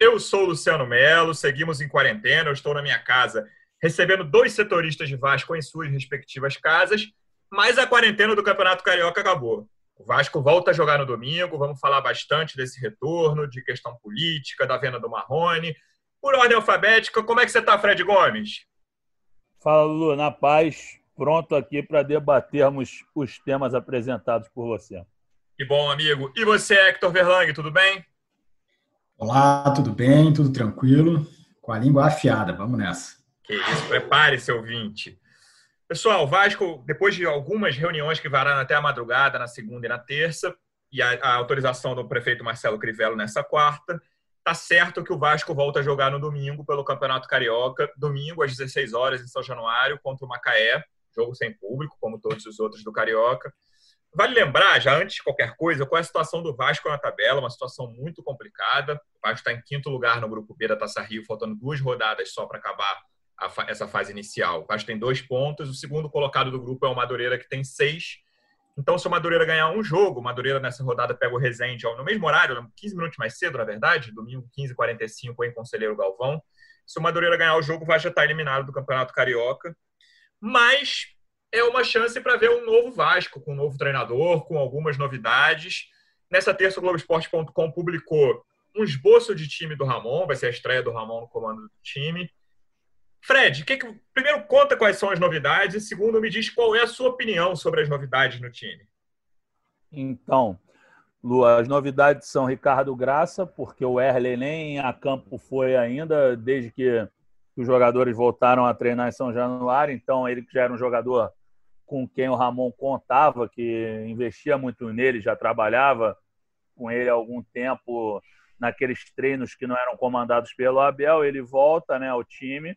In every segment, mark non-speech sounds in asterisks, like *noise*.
Eu sou o Luciano Melo, seguimos em quarentena, eu estou na minha casa recebendo dois setoristas de Vasco em suas respectivas casas, mas a quarentena do Campeonato Carioca acabou. O Vasco volta a jogar no domingo, vamos falar bastante desse retorno, de questão política, da venda do Marrone. Por ordem alfabética, como é que você está, Fred Gomes? Fala, Lulu, na paz, pronto aqui para debatermos os temas apresentados por você. Que bom, amigo. E você, Hector Verlang, tudo bem? Olá, tudo bem? Tudo tranquilo? Com a língua afiada, vamos nessa. Que isso, prepare seu ouvinte. Pessoal, Vasco, depois de algumas reuniões que vararam até a madrugada, na segunda e na terça, e a, a autorização do prefeito Marcelo Crivella nessa quarta, tá certo que o Vasco volta a jogar no domingo pelo Campeonato Carioca, domingo às 16 horas em São Januário contra o Macaé, jogo sem público, como todos os outros do Carioca. Vale lembrar, já antes de qualquer coisa, qual é a situação do Vasco na tabela, uma situação muito complicada. O Vasco está em quinto lugar no grupo B da Taça Rio, faltando duas rodadas só para acabar fa essa fase inicial. O Vasco tem dois pontos, o segundo colocado do grupo é o Madureira, que tem seis. Então, se o Madureira ganhar um jogo, o Madureira nessa rodada pega o Resende no mesmo horário, 15 minutos mais cedo, na verdade, domingo 15h45 em Conselheiro Galvão. Se o Madureira ganhar o jogo, vai já estar eliminado do Campeonato Carioca. Mas é uma chance para ver um novo Vasco, com um novo treinador, com algumas novidades. Nessa terça, o Globoesporte.com publicou um esboço de time do Ramon, vai ser a estreia do Ramon no comando do time. Fred, que que, primeiro conta quais são as novidades e segundo me diz qual é a sua opinião sobre as novidades no time. Então, Lu, as novidades são Ricardo Graça, porque o Erley nem a campo foi ainda, desde que os jogadores voltaram a treinar em São Januário, então ele que já era um jogador com quem o Ramon contava, que investia muito nele, já trabalhava com ele há algum tempo naqueles treinos que não eram comandados pelo Abel, ele volta né, ao time.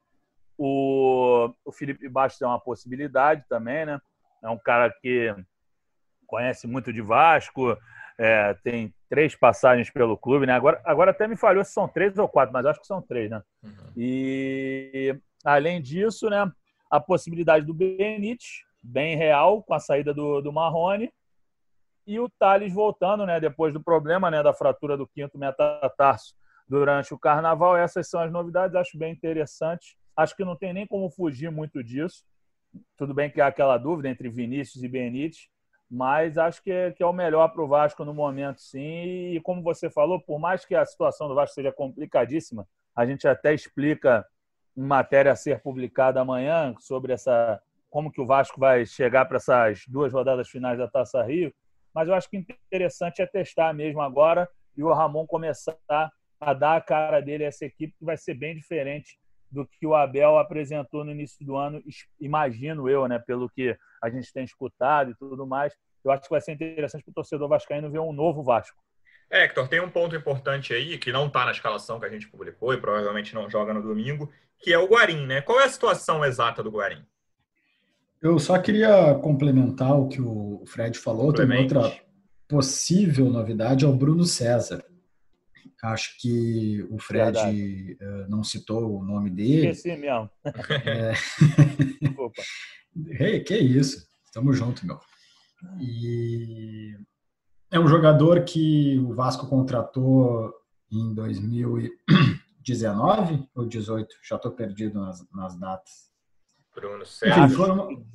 O, o Felipe Bastos é uma possibilidade também, né? É um cara que conhece muito de Vasco, é, tem três passagens pelo clube, né? Agora, agora até me falhou se são três ou quatro, mas acho que são três, né? Uhum. E além disso, né? A possibilidade do Benítez, bem real com a saída do, do Marrone. E o Thales voltando, né, depois do problema né, da fratura do quinto metatarso durante o carnaval. Essas são as novidades, acho bem interessantes. Acho que não tem nem como fugir muito disso. Tudo bem que há aquela dúvida entre Vinícius e Benítez, mas acho que é, que é o melhor para o Vasco no momento, sim. E como você falou, por mais que a situação do Vasco seja complicadíssima, a gente até explica em matéria a ser publicada amanhã sobre essa como que o Vasco vai chegar para essas duas rodadas finais da Taça Rio, mas eu acho que interessante é testar mesmo agora e o Ramon começar a dar a cara dele a essa equipe que vai ser bem diferente do que o Abel apresentou no início do ano, imagino eu, né, pelo que a gente tem escutado e tudo mais. Eu acho que vai ser interessante para o torcedor vascaíno ver um novo Vasco. É, Hector, tem um ponto importante aí que não está na escalação que a gente publicou e provavelmente não joga no domingo, que é o Guarim, né? Qual é a situação exata do Guarim? Eu só queria complementar o que o Fred falou. Tem outra possível novidade é o Bruno César. Acho que o Fred uh, não citou o nome dele. Esqueci mesmo. É... hey, *laughs* que isso. Tamo junto, meu. E é um jogador que o Vasco contratou em 2019 ou 18? Já estou perdido nas, nas datas. Bruno Sérgio. Enfim, foram...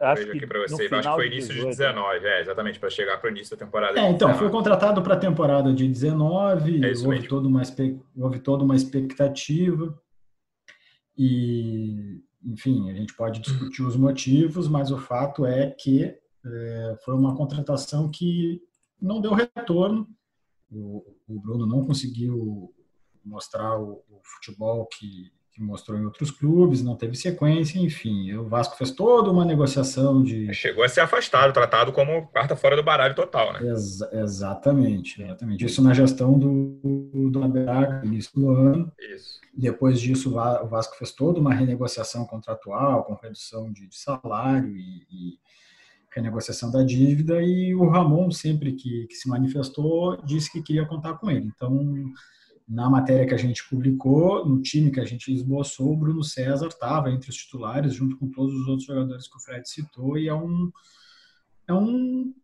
acho que, para você. Acho que foi início de 19, é, exatamente, para chegar para o início da temporada. É, então, foi contratado para a temporada de 19, é houve, toda uma, houve toda uma expectativa. E, enfim, a gente pode discutir os motivos, mas o fato é que é, foi uma contratação que não deu retorno. O, o Bruno não conseguiu mostrar o, o futebol que que mostrou em outros clubes, não teve sequência, enfim. O Vasco fez toda uma negociação de. Chegou a ser afastado, tratado como carta fora do baralho total, né? Ex exatamente, exatamente. Isso na gestão do, do Aberaga, início do ano. Isso. Depois disso, o Vasco fez toda uma renegociação contratual, com redução de salário e, e renegociação da dívida, e o Ramon, sempre que, que se manifestou, disse que queria contar com ele. Então na matéria que a gente publicou, no time que a gente esboçou, o Bruno César estava entre os titulares, junto com todos os outros jogadores que o Fred citou, e é um, é um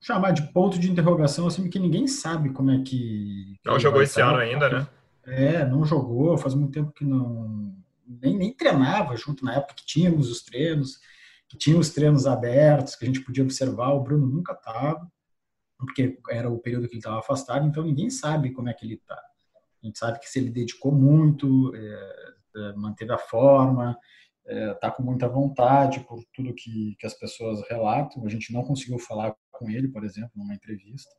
chamar de ponto de interrogação, assim, que ninguém sabe como é que. Não jogou esse ano ainda, né? É, não jogou, faz muito tempo que não. Nem, nem treinava junto na época que tínhamos os treinos, que tinha os treinos abertos, que a gente podia observar, o Bruno nunca estava, porque era o período que ele estava afastado, então ninguém sabe como é que ele está. A gente sabe que se ele dedicou muito, é, é, manteve a forma, está é, com muita vontade por tudo que, que as pessoas relatam. A gente não conseguiu falar com ele, por exemplo, numa entrevista.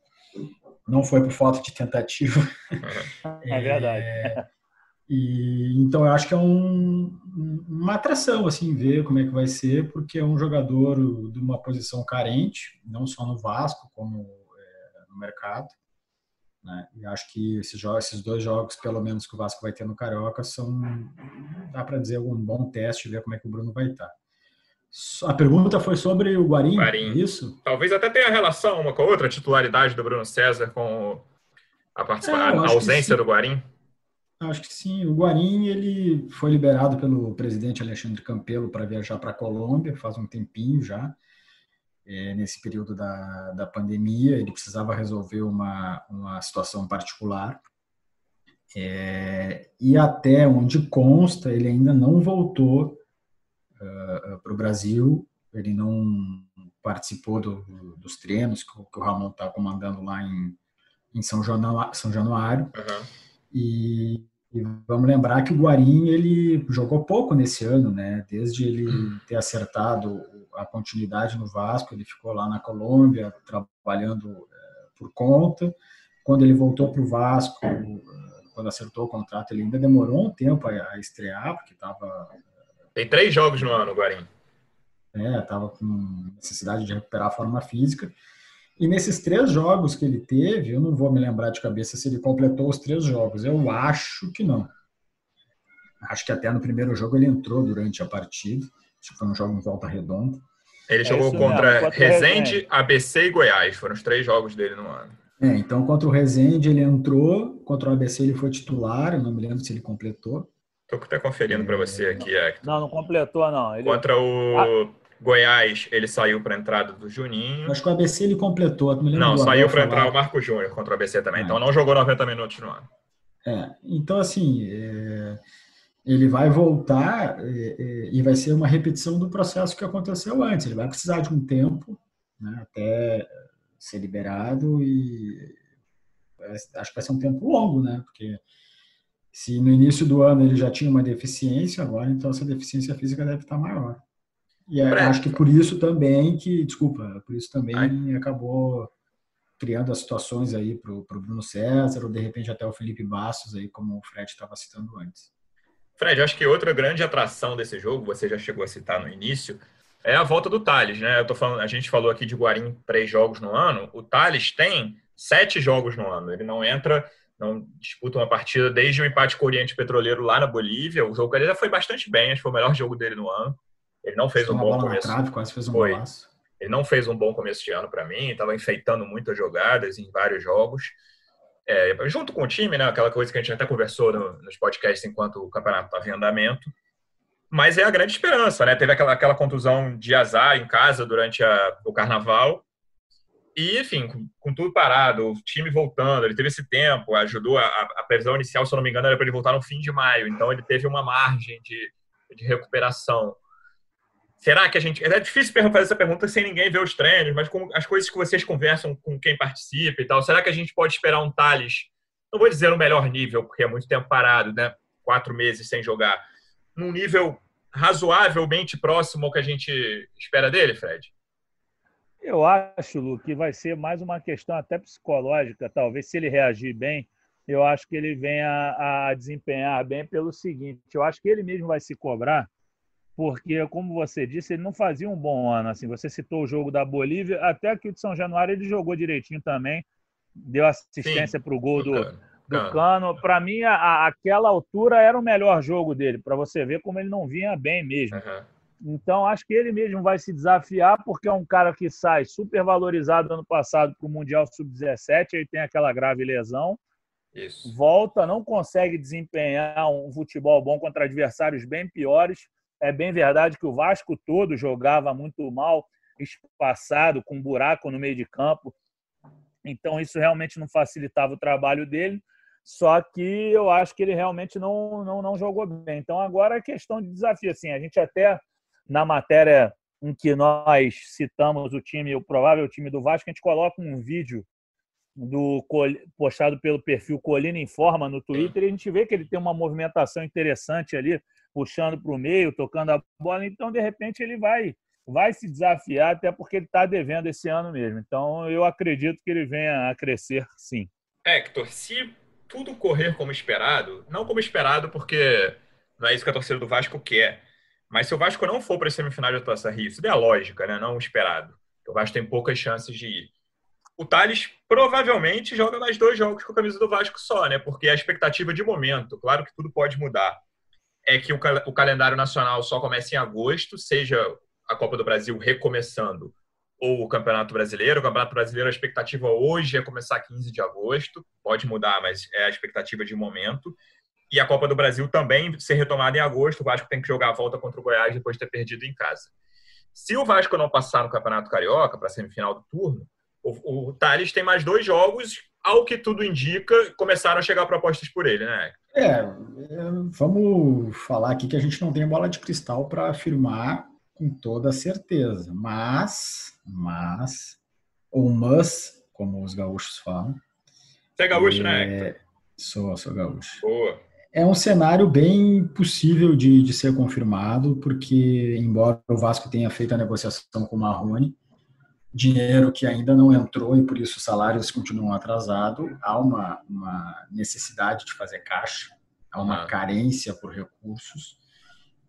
Não foi por falta de tentativa. *laughs* É verdade. *laughs* É, e então eu acho que é um, uma atração assim ver como é que vai ser, porque é um jogador de uma posição carente, não só no Vasco como é, no mercado. Né? E acho que esses, jogos, esses dois jogos, pelo menos que o Vasco vai ter no Carioca, são, dá para dizer, um bom teste, ver como é que o Bruno vai estar. A pergunta foi sobre o Guarim, Guarim. É isso? Talvez até tenha relação uma com a outra, a titularidade do Bruno César com a, participação, é, a ausência do Guarim. Acho que sim. O Guarim ele foi liberado pelo presidente Alexandre Campelo para viajar para a Colômbia faz um tempinho já é, nesse período da, da pandemia, ele precisava resolver uma, uma situação particular. É, e até onde consta, ele ainda não voltou uh, para o Brasil, ele não participou do, dos treinos que, que o Ramon está comandando lá em, em São, Januário, São Januário. Uhum. E, e, vamos lembrar que o Guarim ele jogou pouco nesse ano, né? Desde ele ter acertado a continuidade no Vasco, ele ficou lá na Colômbia trabalhando é, por conta. Quando ele voltou para o Vasco, é, quando acertou o contrato, ele ainda demorou um tempo a, a estrear, porque estava. Tem três jogos no ano, Guarim. É, estava com necessidade de recuperar a forma física. E nesses três jogos que ele teve, eu não vou me lembrar de cabeça se ele completou os três jogos. Eu acho que não. Acho que até no primeiro jogo ele entrou durante a partida acho que foi um jogo em volta redonda. Ele é jogou contra mesmo, Resende, ABC e Goiás. Foram os três jogos dele no ano. É, então contra o Resende ele entrou, contra o ABC ele foi titular, eu não me lembro se ele completou. Estou até conferindo para você aqui, Hector. Não, não completou não. Ele... Contra o ah. Goiás ele saiu para a entrada do Juninho. Acho que o ABC ele completou. Não, não saiu para entrar o Marco Júnior contra o ABC também. É. Então não jogou 90 minutos no ano. É, então assim, é ele vai voltar e, e, vai ser uma repetição do processo que aconteceu antes. Ele vai precisar de um tempo né, até ser liberado e acho que vai ser um tempo longo, né? Porque se no início do ano ele já tinha uma deficiência, agora então essa deficiência física deve estar maior. E é, acho que por isso também que, desculpa, por isso também Ai. acabou criando as situações aí para o Bruno César ou de repente até o Felipe Bastos aí, como o Fred estava citando antes. Fred, acho que outra grande atração desse jogo, você já chegou a citar no início, é a volta do Thales, né? Eu tô falando, a gente falou aqui de Guarim três jogos no ano. O Thales tem sete jogos no ano. Ele não entra, não disputa uma partida desde o empate com o Oriente Petroleiro lá na Bolívia. O jogo ele já foi bastante bem, acho que foi o melhor jogo dele no ano. Ele não fez um bom começo. Trave, quase fez um foi. Ele não fez um bom começo de ano para mim, estava enfeitando muitas jogadas em vários jogos é, junto com o time, né? Aquela coisa que a gente até conversou no, nos podcasts enquanto o campeonato estava em andamento. Mas é a grande esperança, né? Teve aquela, aquela contusão de azar em casa durante a, o carnaval. E, enfim, com, com, tudo parado, o time voltando, ele teve esse tempo, ajudou. A, a previsão inicial, se eu não me engano, era para ele voltar no fim de maio. Então, ele teve uma margem de, de recuperação. Será que a gente. É difícil fazer essa pergunta sem ninguém ver os treinos, mas com as coisas que vocês conversam com quem participa e tal, será que a gente pode esperar um Thales, não vou dizer no melhor nível, porque é muito tempo parado, né? Quatro meses sem jogar, num nível razoavelmente próximo ao que a gente espera dele, Fred? Eu acho, Lu, que vai ser mais uma questão até psicológica, talvez se ele reagir bem, eu acho que ele vem a, a desempenhar bem pelo seguinte: eu acho que ele mesmo vai se cobrar porque, como você disse, ele não fazia um bom ano. Assim, você citou o jogo da Bolívia, até que o de São Januário ele jogou direitinho também, deu assistência para o gol do, do Cano. Para mim, a, aquela altura era o melhor jogo dele, para você ver como ele não vinha bem mesmo. Uhum. Então, acho que ele mesmo vai se desafiar, porque é um cara que sai super valorizado ano passado para o Mundial Sub-17, ele tem aquela grave lesão. Isso. Volta, não consegue desempenhar um futebol bom contra adversários bem piores é bem verdade que o Vasco todo jogava muito mal, espaçado, com um buraco no meio de campo. Então, isso realmente não facilitava o trabalho dele. Só que eu acho que ele realmente não, não, não jogou bem. Então, agora é questão de desafio. Assim, a gente até, na matéria em que nós citamos o time, o provável time do Vasco, a gente coloca um vídeo do postado pelo perfil Colina Informa no Twitter e a gente vê que ele tem uma movimentação interessante ali puxando para o meio, tocando a bola. Então, de repente, ele vai vai se desafiar, até porque ele está devendo esse ano mesmo. Então, eu acredito que ele venha a crescer, sim. Hector, se tudo correr como esperado, não como esperado, porque não é isso que a torcida do Vasco quer, mas se o Vasco não for para a semifinal de atuação Rio, isso é a lógica, né? não esperado. O Vasco tem poucas chances de ir. O Thales provavelmente joga mais dois jogos com a camisa do Vasco só, né? Porque é a expectativa de momento. Claro que tudo pode mudar é que o, o calendário nacional só começa em agosto, seja a Copa do Brasil recomeçando ou o Campeonato Brasileiro. O Campeonato Brasileiro, a expectativa hoje é começar 15 de agosto, pode mudar, mas é a expectativa de momento. E a Copa do Brasil também ser retomada em agosto, o Vasco tem que jogar a volta contra o Goiás depois de ter perdido em casa. Se o Vasco não passar no Campeonato Carioca, para a semifinal do turno, o, o Thales tem mais dois jogos, ao que tudo indica, começaram a chegar propostas por ele, né? É, é, vamos falar aqui que a gente não tem bola de cristal para afirmar com toda certeza, mas, mas, ou mas, como os gaúchos falam. Você é gaúcho, né, é, né? Sou, sou gaúcho. Boa. É um cenário bem possível de, de ser confirmado, porque, embora o Vasco tenha feito a negociação com o Marrone, dinheiro que ainda não entrou e por isso os salários continuam atrasados, há uma, uma necessidade de fazer caixa, há uma carência por recursos.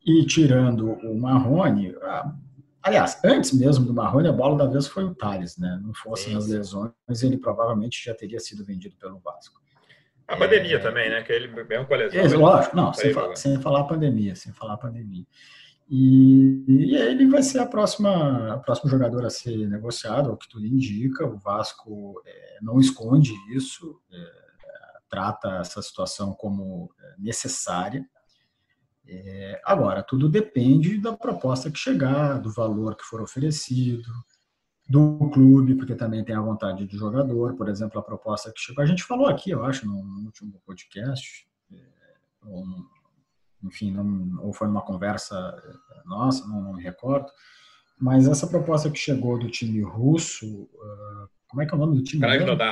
E tirando o Marrone, aliás, antes mesmo do Marrone, a bola da vez foi o Thales, né? Não fossem Sim. as lesões, ele provavelmente já teria sido vendido pelo Vasco. A pandemia é... também, né? Que ele mesmo com a lesão. É, lógico, não, sem, falar, sem falar a pandemia, sem falar a pandemia. E, e ele vai ser a próxima, a próximo jogador a ser negociado, o que tudo indica. O Vasco é, não esconde isso, é, trata essa situação como é, necessária. É, agora, tudo depende da proposta que chegar, do valor que for oferecido, do clube, porque também tem a vontade de jogador. Por exemplo, a proposta que chegou, a gente falou aqui, eu acho, no, no último podcast, é, enfim, não, ou foi numa conversa eh, nossa, não, não, me recordo, mas essa proposta que chegou do time russo, uh, como é que é o nome do time?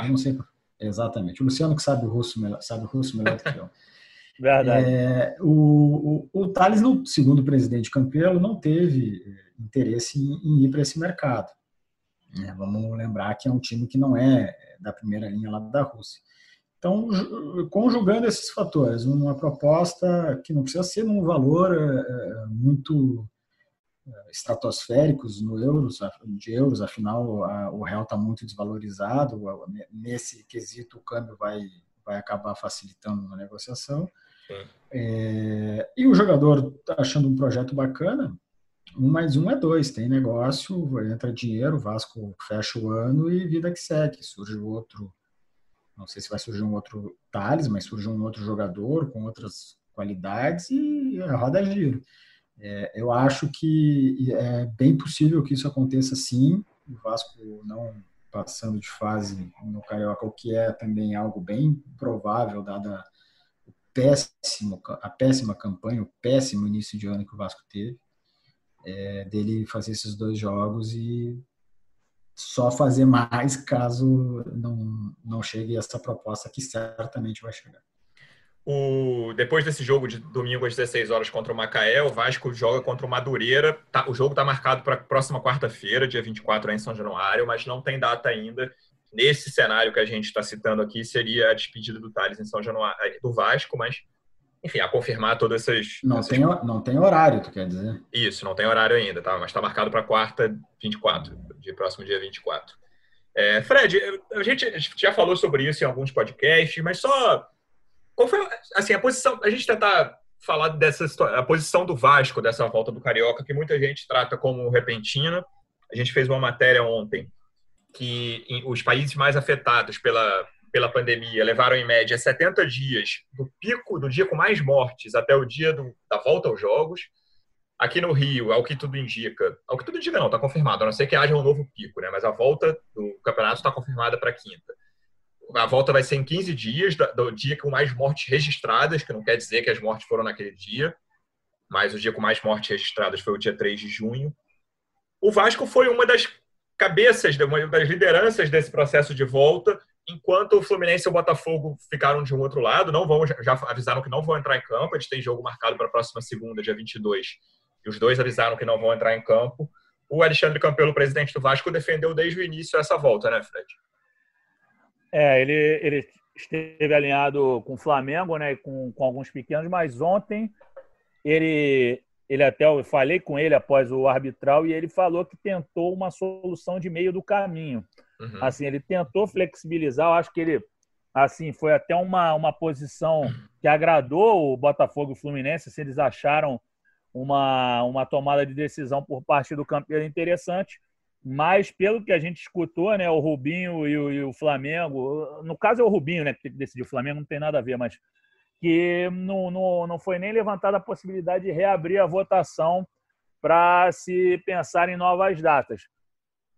Eu não sei. Exatamente. O Luciano que sabe o russo melhor, sabe o russo melhor do que eu. Verdade. É, o, o, o Thales, no, segundo o presidente Campelo, não teve eh, interesse em, em ir para esse mercado. É, vamos lembrar que é um time que não é da primeira linha lá da Rússia. Então, conjugando esses fatores, uma proposta que não precisa ser num valor é, é, muito é, estratosféricos no euros, de euros, afinal o real está muito desvalorizado, nesse quesito o câmbio vai, vai acabar facilitando na negociação. É, e o jogador está achando um projeto bacana, um mais um é dois, tem negócio, entra dinheiro, Vasco fecha o ano e vida que segue, surge outro não sei se vai surgir um outro Thales, mas surge um outro jogador com outras qualidades e roda gira. É, eu acho que é bem possível que isso aconteça sim. O Vasco não passando de fase no Carioca, o que é também algo bem provável, dada o péssimo, a péssima campanha, o péssimo início de ano que o Vasco teve, é, dele fazer esses dois jogos e só fazer mais caso não, não chegue essa proposta que certamente vai chegar. O, depois desse jogo de domingo às 16 horas contra o Macaé, o Vasco joga contra o Madureira. Tá, o jogo está marcado para a próxima quarta-feira, dia 24, em São Januário, mas não tem data ainda. nesse cenário que a gente está citando aqui, seria a despedida do Thales em São Januário, eh, do Vasco, mas, enfim, a confirmar todas essas. Não, essas... Tem, não tem horário, tu quer dizer? Isso, não tem horário ainda, tá? mas está marcado para quarta, 24, de próximo dia 24. É, Fred, a gente já falou sobre isso em alguns podcasts, mas só. Qual foi assim, a posição. A gente tentar falar dessa a posição do Vasco dessa volta do Carioca, que muita gente trata como repentina. A gente fez uma matéria ontem que os países mais afetados pela, pela pandemia levaram em média 70 dias do pico, do dia com mais mortes até o dia do, da volta aos Jogos. Aqui no Rio, ao que tudo indica, ao que tudo indica não, está confirmado, a não ser que haja um novo pico, né? mas a volta do campeonato está confirmada para quinta. A volta vai ser em 15 dias, do dia com mais mortes registradas, que não quer dizer que as mortes foram naquele dia, mas o dia com mais mortes registradas foi o dia 3 de junho. O Vasco foi uma das cabeças, uma das lideranças desse processo de volta, enquanto o Fluminense e o Botafogo ficaram de um outro lado, não vão, já avisaram que não vão entrar em campo, eles têm jogo marcado para a próxima segunda, dia 22, e os dois avisaram que não vão entrar em campo. O Alexandre Campelo, presidente do Vasco, defendeu desde o início essa volta, né, Fred? É, ele, ele esteve alinhado com o Flamengo, né, com, com alguns pequenos, mas ontem ele, ele até eu falei com ele após o arbitral e ele falou que tentou uma solução de meio do caminho. Uhum. Assim, ele tentou flexibilizar, eu acho que ele assim foi até uma, uma posição que agradou o Botafogo e o Fluminense, se eles acharam uma, uma tomada de decisão por parte do campeão interessante. Mas, pelo que a gente escutou, né, o Rubinho e o, e o Flamengo, no caso é o Rubinho né, que decidiu, o Flamengo não tem nada a ver, mas que não, não, não foi nem levantada a possibilidade de reabrir a votação para se pensar em novas datas.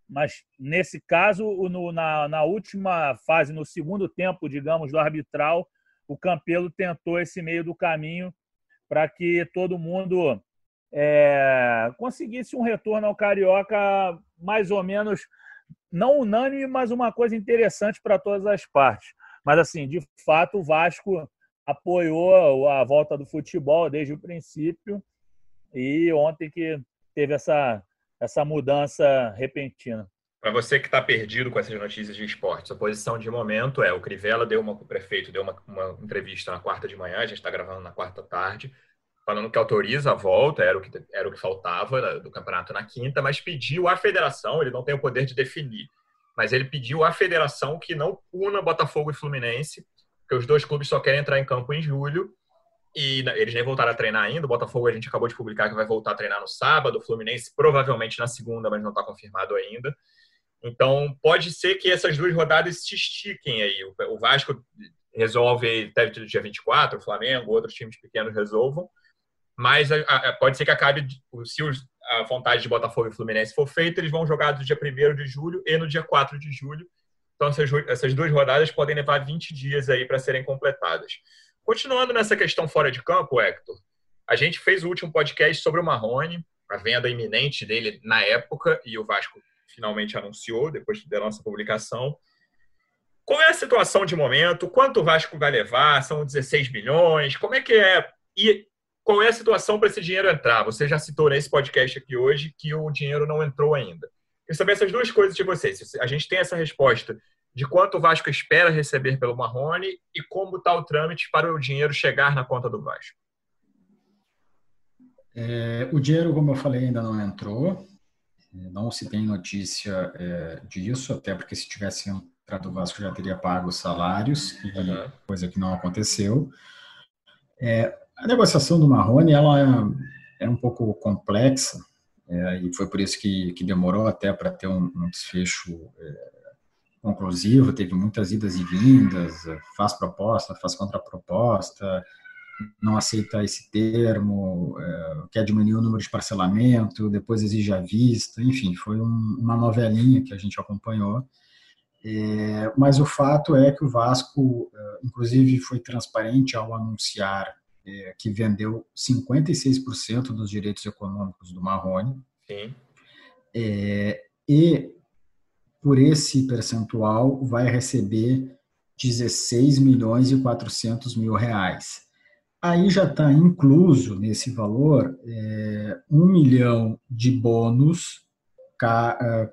Mas, nesse caso, no, na, na última fase, no segundo tempo, digamos, do arbitral, o Campelo tentou esse meio do caminho para que todo mundo é, conseguisse um retorno ao Carioca mais ou menos, não unânime, mas uma coisa interessante para todas as partes. Mas, assim, de fato, o Vasco apoiou a volta do futebol desde o princípio e ontem que teve essa, essa mudança repentina. Para você que está perdido com essas notícias de esportes, a posição de momento é o Crivella deu uma, o prefeito deu uma, uma entrevista na quarta de manhã, a gente está gravando na quarta tarde, falando que autoriza a volta, era o que, era o que faltava né, do campeonato na quinta, mas pediu à federação, ele não tem o poder de definir, mas ele pediu à federação que não puna Botafogo e Fluminense porque os dois clubes só querem entrar em campo em julho e eles nem voltaram a treinar ainda. O Botafogo a gente acabou de publicar que vai voltar a treinar no sábado, o Fluminense provavelmente na segunda, mas não está confirmado ainda. Então pode ser que essas duas rodadas se estiquem aí. O Vasco resolve, deve ter dia 24, o Flamengo, outros times pequenos resolvam, mas pode ser que acabe, se a vontade de Botafogo e Fluminense for feita, eles vão jogar do dia 1 de julho e no dia 4 de julho então, essas, essas duas rodadas podem levar 20 dias aí para serem completadas. Continuando nessa questão fora de campo, Hector, a gente fez o último podcast sobre o Marrone, a venda iminente dele na época, e o Vasco finalmente anunciou, depois da nossa publicação. Qual é a situação de momento? Quanto o Vasco vai levar? São 16 milhões? Como é que é? E qual é a situação para esse dinheiro entrar? Você já citou nesse podcast aqui hoje que o dinheiro não entrou ainda. Queria saber essas duas coisas de vocês. A gente tem essa resposta de quanto o Vasco espera receber pelo Marrone e como está o trâmite para o dinheiro chegar na conta do Vasco. É, o dinheiro, como eu falei, ainda não entrou. Não se tem notícia é, disso, até porque se tivesse entrado o Vasco já teria pago os salários, uhum. coisa que não aconteceu. É, a negociação do Marrone ela é, é um pouco complexa, é, e foi por isso que, que demorou até para ter um, um desfecho é, conclusivo, teve muitas idas e vindas, faz proposta, faz contraproposta, não aceita esse termo, é, quer diminuir o número de parcelamento, depois exige a vista, enfim, foi um, uma novelinha que a gente acompanhou. É, mas o fato é que o Vasco, é, inclusive, foi transparente ao anunciar que vendeu 56% dos direitos econômicos do Marrone. Sim. É, e por esse percentual vai receber 16 milhões e 400 mil reais. Aí já está incluso nesse valor é, um milhão de bônus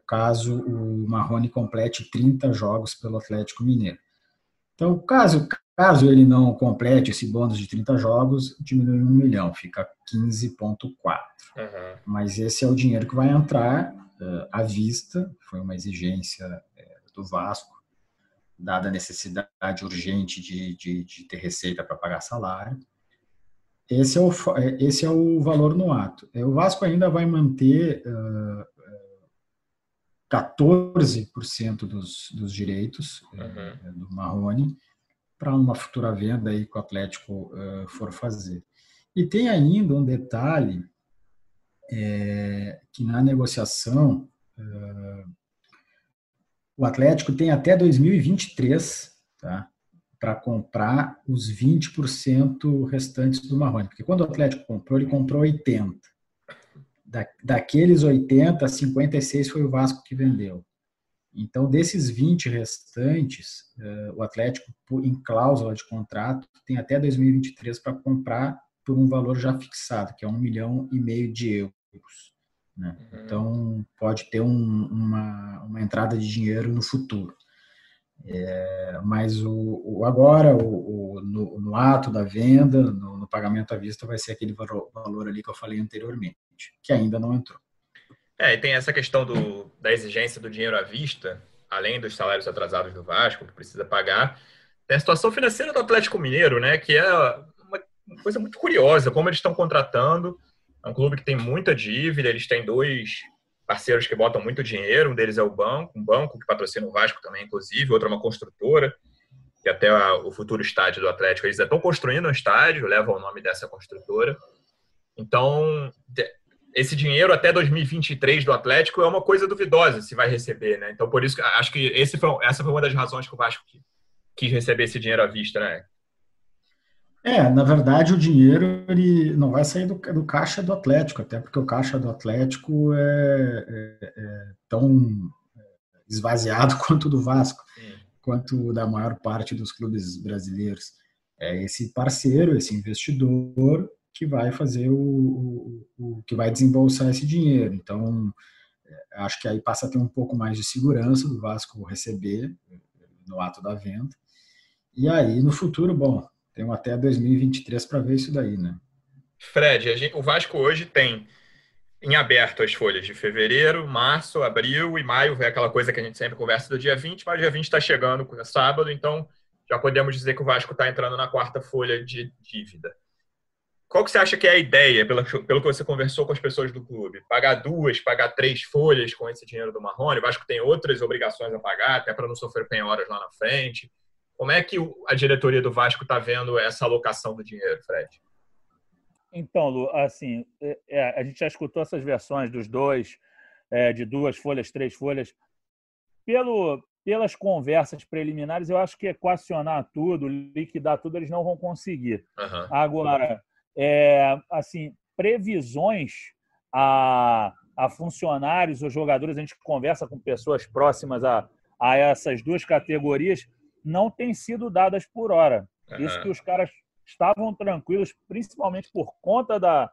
caso o Marrone complete 30 jogos pelo Atlético Mineiro. Então, caso, caso ele não complete esse bônus de 30 jogos, diminui um milhão, fica 15,4. Uhum. Mas esse é o dinheiro que vai entrar uh, à vista, foi uma exigência uh, do Vasco, dada a necessidade urgente de, de, de ter receita para pagar salário. Esse é, o, esse é o valor no ato. O Vasco ainda vai manter uh, 14% dos, dos direitos uhum. do Marrone para uma futura venda aí que o Atlético for fazer. E tem ainda um detalhe é, que na negociação uh, o Atlético tem até 2023 tá, para comprar os 20% restantes do Marrone. Porque quando o Atlético comprou, ele comprou 80%. Da, daqueles 80, 56 foi o Vasco que vendeu. Então, desses 20 restantes, uh, o Atlético, em cláusula de contrato, tem até 2023 para comprar por um valor já fixado, que é um milhão e meio de euros. Né? Uhum. Então, pode ter um, uma, uma entrada de dinheiro no futuro. É, mas o, o agora, o, o no, no, ato da venda, no, no, pagamento à vista, vai ser aquele valor, valor ali que eu falei anteriormente, que ainda não entrou. É, e tem essa questão do, da exigência do dinheiro à vista, além dos salários atrasados do Vasco, que precisa pagar. Tem a situação financeira do Atlético Mineiro, né, que é uma coisa muito curiosa, como eles estão contratando. É um clube que tem muita dívida, eles têm dois parceiros que botam muito dinheiro, um deles é o banco, um banco que patrocina o Vasco também, inclusive, outra é uma construtora, que até o futuro estádio do Atlético, eles estão construindo um estádio, levam o nome dessa construtora. Então, esse dinheiro até 2023 do Atlético é uma coisa duvidosa se vai receber, né? Então, por isso, acho que esse foi, essa foi uma das razões que o Vasco quis receber esse dinheiro à vista, né? É, na verdade, o dinheiro ele não vai sair do, do caixa do Atlético, até porque o caixa do Atlético é, é, é tão esvaziado *laughs* quanto o do Vasco, Sim. quanto da maior parte dos clubes brasileiros. É esse parceiro, esse investidor que vai fazer o, o, o que vai desembolsar esse dinheiro. Então, é, acho que aí passa a ter um pouco mais de segurança do Vasco receber no ato da venda. E aí, no futuro, bom, temos até 2023 para ver isso daí, né? Fred, gente, o Vasco hoje tem em aberto as folhas de fevereiro, março, abril e maio, é aquela coisa que a gente sempre conversa do dia 20, mas o dia 20 está chegando, é sábado, então já podemos dizer que o Vasco está entrando na quarta folha de dívida. Qual que você acha que é a ideia, pelo, pelo que você conversou com as pessoas do clube? Pagar duas, pagar três folhas com esse dinheiro do Marrone? O Vasco tem outras obrigações a pagar, até para não sofrer penhoras lá na frente. Como é que a diretoria do Vasco está vendo essa alocação do dinheiro, Fred? Então, Lu, assim, é, é, a gente já escutou essas versões dos dois, é, de duas folhas, três folhas. Pelo, pelas conversas preliminares, eu acho que equacionar tudo, liquidar tudo, eles não vão conseguir. Uhum. Agora, é, assim, previsões a, a funcionários ou jogadores, a gente conversa com pessoas próximas a, a essas duas categorias, não têm sido dadas por hora. Uhum. Isso que os caras estavam tranquilos, principalmente por conta da,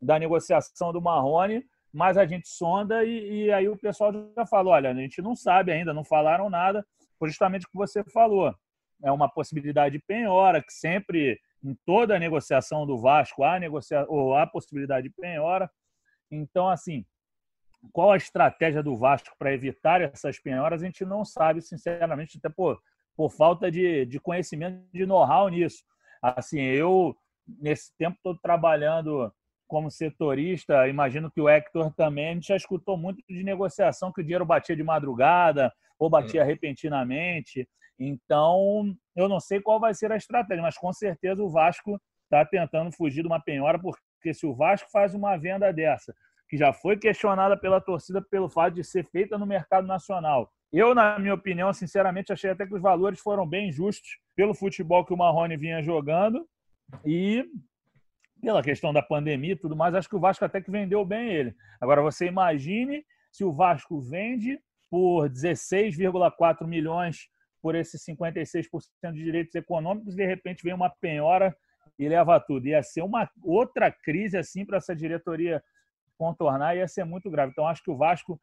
da negociação do Marrone, mas a gente sonda e, e, aí o pessoal já falou, olha, a gente não sabe ainda, não falaram nada, justamente o que você falou. É uma possibilidade de penhora, que sempre, em toda a negociação do Vasco, há, negocia... ou há possibilidade de penhora. Então, assim, qual a estratégia do Vasco para evitar essas penhoras, a gente não sabe, sinceramente, até por, por falta de, de conhecimento, de know-how nisso. Assim, eu, nesse tempo todo trabalhando como setorista, imagino que o Hector também, a gente já escutou muito de negociação que o dinheiro batia de madrugada ou batia repentinamente. Então, eu não sei qual vai ser a estratégia, mas com certeza o Vasco está tentando fugir de uma penhora, porque se o Vasco faz uma venda dessa, que já foi questionada pela torcida pelo fato de ser feita no mercado nacional, eu, na minha opinião, sinceramente, achei até que os valores foram bem justos pelo futebol que o Marrone vinha jogando e pela questão da pandemia e tudo mais. Acho que o Vasco até que vendeu bem ele. Agora, você imagine se o Vasco vende por 16,4 milhões por esses 56% de direitos econômicos, de repente vem uma penhora e leva tudo. Ia ser uma outra crise assim para essa diretoria contornar, ia ser muito grave. Então, acho que o Vasco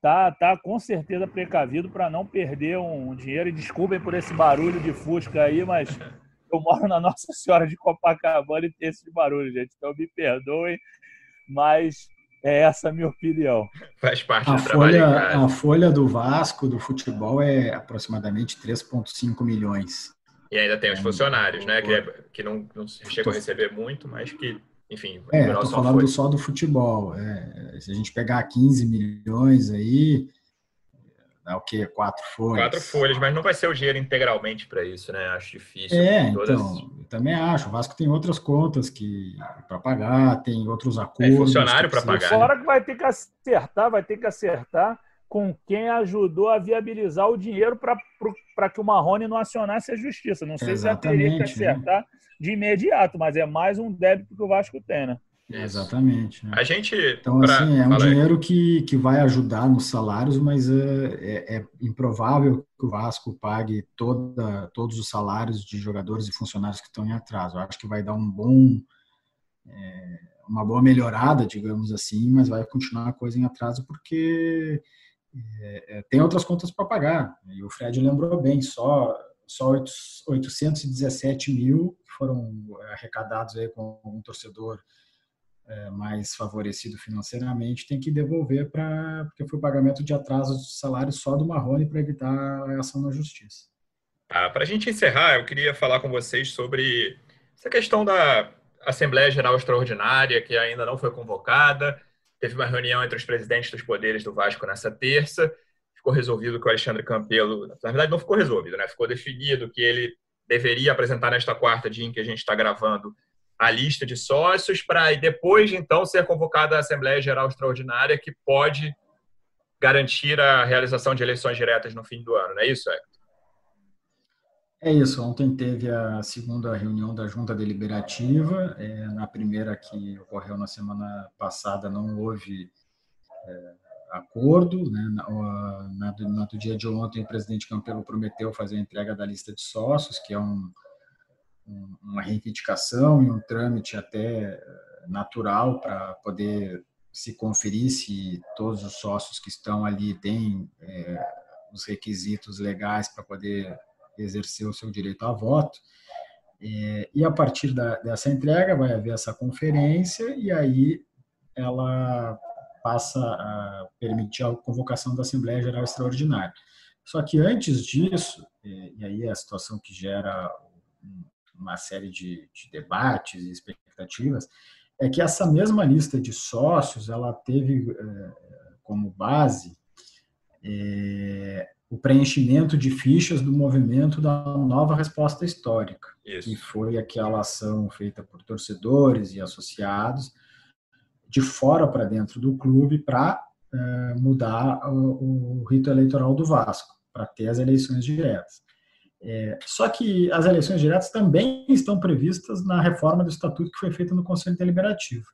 tá, tá com certeza precavido para não perder um dinheiro. E desculpem por esse barulho de Fusca aí, mas *laughs* eu moro na Nossa Senhora de Copacabana e tem esse barulho, gente. Então me perdoem, mas é essa a minha opinião. Faz parte a do folha, trabalho. A folha do Vasco, do futebol, é aproximadamente 3,5 milhões. E ainda tem os funcionários, né? Que, é, que não, não chegam a receber muito, mas que, enfim. É, estou falando foi. só do futebol. É, se a gente pegar 15 milhões aí, é o quê? Quatro folhas. Quatro folhas, mas não vai ser o dinheiro integralmente para isso, né? Acho difícil. É, todas... então, eu também acho. O Vasco tem outras contas que para pagar, tem outros acordos. É funcionário para pagar. Fora né? que vai ter que acertar, vai ter que acertar com quem ajudou a viabilizar o dinheiro para que o Marrone não acionasse a justiça. Não sei Exatamente, se vai ter que acertar né? de imediato, mas é mais um débito que o Vasco tem, né? Exatamente. Né? A gente. Então, pra... assim, é um dinheiro que, que vai ajudar nos salários, mas é, é, é, improvável que o Vasco pague toda, todos os salários de jogadores e funcionários que estão em atraso. Eu acho que vai dar um bom. É, uma boa melhorada, digamos assim, mas vai continuar a coisa em atraso porque é, é, tem outras contas para pagar. E o Fred lembrou bem, só, só 817 mil foram arrecadados aí com um torcedor é, mais favorecido financeiramente tem que devolver para porque foi o pagamento de atraso de salário só do Marrone para evitar a ação na justiça. Ah, para a gente encerrar, eu queria falar com vocês sobre essa questão da Assembleia Geral Extraordinária que ainda não foi convocada. Teve uma reunião entre os presidentes dos poderes do Vasco nessa terça. Ficou resolvido que o Alexandre Campelo, na verdade, não ficou resolvido, né? Ficou definido que ele deveria apresentar nesta quarta dia em que a gente está gravando a lista de sócios para depois então ser convocada a Assembleia Geral Extraordinária que pode garantir a realização de eleições diretas no fim do ano, não é isso, Hector? É isso. Ontem teve a segunda reunião da Junta Deliberativa. É, na primeira que ocorreu na semana passada não houve é, acordo. Né? Na, na, na, do dia de ontem, o presidente Campelo prometeu fazer a entrega da lista de sócios, que é um, um, uma reivindicação e um trâmite até natural para poder se conferir se todos os sócios que estão ali têm é, os requisitos legais para poder exercer o seu direito a voto. É, e a partir da, dessa entrega vai haver essa conferência e aí ela passa a permitir a convocação da Assembleia Geral Extraordinária. Só que antes disso, e aí é a situação que gera uma série de, de debates e expectativas, é que essa mesma lista de sócios ela teve é, como base é, o preenchimento de fichas do movimento da nova resposta histórica, Isso. que foi aquela ação feita por torcedores e associados de fora para dentro do clube para é, mudar o, o rito eleitoral do Vasco, para ter as eleições diretas. É, só que as eleições diretas também estão previstas na reforma do estatuto que foi feita no Conselho Deliberativo.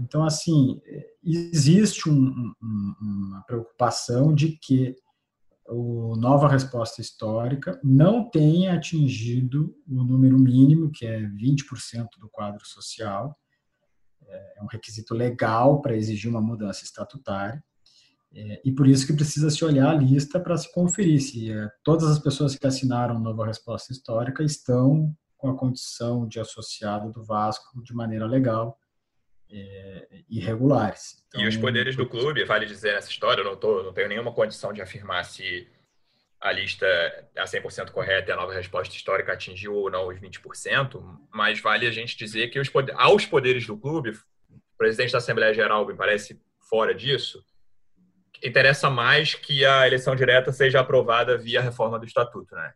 Então, assim, existe um, um, uma preocupação de que o Nova Resposta Histórica não tenha atingido o número mínimo, que é 20% do quadro social. É, é um requisito legal para exigir uma mudança estatutária. É, e por isso que precisa se olhar a lista para se conferir se é, todas as pessoas que assinaram Nova Resposta Histórica estão com a condição de associado do Vasco de maneira legal é, irregulares. Então, e os poderes do clube, vale dizer nessa história, eu não, tô, não tenho nenhuma condição de afirmar se a lista é 100% correta e a nova resposta histórica atingiu ou não os 20%, mas vale a gente dizer que os poder, aos poderes do clube, o presidente da Assembleia Geral me parece fora disso, interessa mais que a eleição direta seja aprovada via reforma do estatuto, né?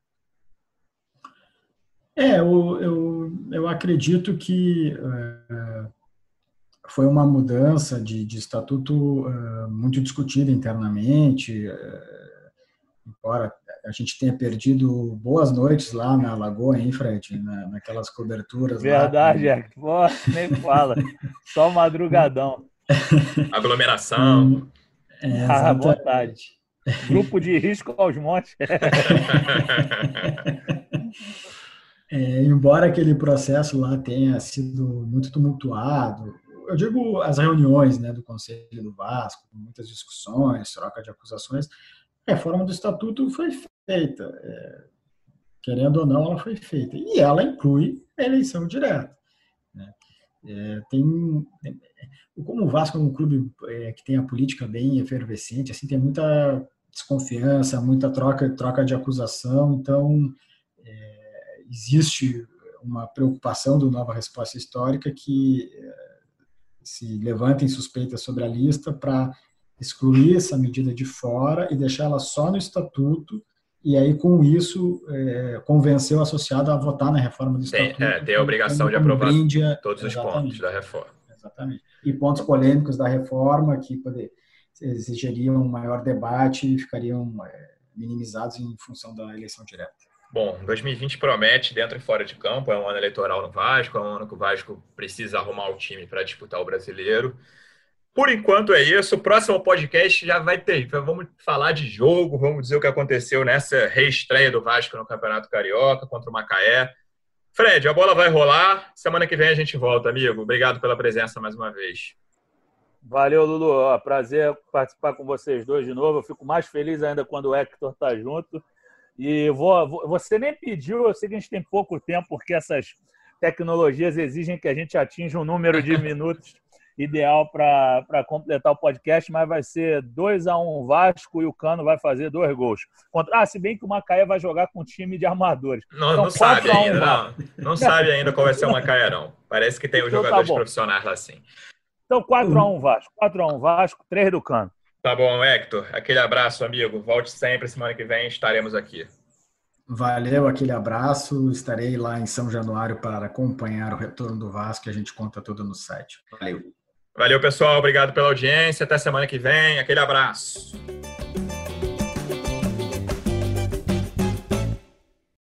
É, eu, eu, eu acredito que é, foi uma mudança de, de estatuto é, muito discutida internamente, é, embora a gente tenha perdido boas noites lá na Lagoa, hein, Fred? Na, naquelas coberturas. Verdade, lá. é. Pô, nem fala. Só madrugadão. *laughs* Aglomeração. Hum, é, ah, vontade. Grupo de risco aos montes. *laughs* é, embora aquele processo lá tenha sido muito tumultuado, eu digo as reuniões né, do Conselho do Vasco, muitas discussões, troca de acusações. A reforma do Estatuto foi feita. É, querendo ou não, ela foi feita. E ela inclui a eleição direta. Né? É, tem, como o Vasco é um clube é, que tem a política bem efervescente, assim, tem muita desconfiança, muita troca, troca de acusação, então é, existe uma preocupação do Nova Resposta Histórica que é, se levantem suspeitas sobre a lista para excluir essa medida de fora e deixar ela só no estatuto e aí com isso é, convencer o associado a votar na reforma do estatuto. Tem, é, tem a obrigação de aprovar todos os pontos da reforma. Exatamente. E pontos polêmicos da reforma que poder, exigiriam um maior debate e ficariam é, minimizados em função da eleição direta. Bom, 2020 promete dentro e fora de campo, é um ano eleitoral no Vasco, é um ano que o Vasco precisa arrumar o time para disputar o brasileiro. Por enquanto é isso. O próximo podcast já vai ter. Vamos falar de jogo, vamos dizer o que aconteceu nessa reestreia do Vasco no Campeonato Carioca contra o Macaé. Fred, a bola vai rolar. Semana que vem a gente volta, amigo. Obrigado pela presença mais uma vez. Valeu, Lulu. prazer participar com vocês dois de novo. Eu fico mais feliz ainda quando o Hector está junto. E vou, você nem pediu, eu sei que a gente tem pouco tempo, porque essas tecnologias exigem que a gente atinja um número de *laughs* minutos ideal para completar o podcast, mas vai ser 2 a 1 um Vasco e o Cano vai fazer dois gols. Contra... Ah, se bem que o Macaé vai jogar com um time de armadores. Não, então, não sabe ainda, não. Não sabe ainda qual vai ser o Macaé, não. Parece que tem os então, jogadores tá profissionais lá sim. Então 4 a 1 Vasco, 4 a 1 Vasco, 3 do Cano. Tá bom, Hector. Aquele abraço, amigo. Volte sempre. Semana que vem estaremos aqui. Valeu, aquele abraço. Estarei lá em São Januário para acompanhar o retorno do Vasco e a gente conta tudo no site. Valeu. Valeu, pessoal. Obrigado pela audiência. Até semana que vem. Aquele abraço.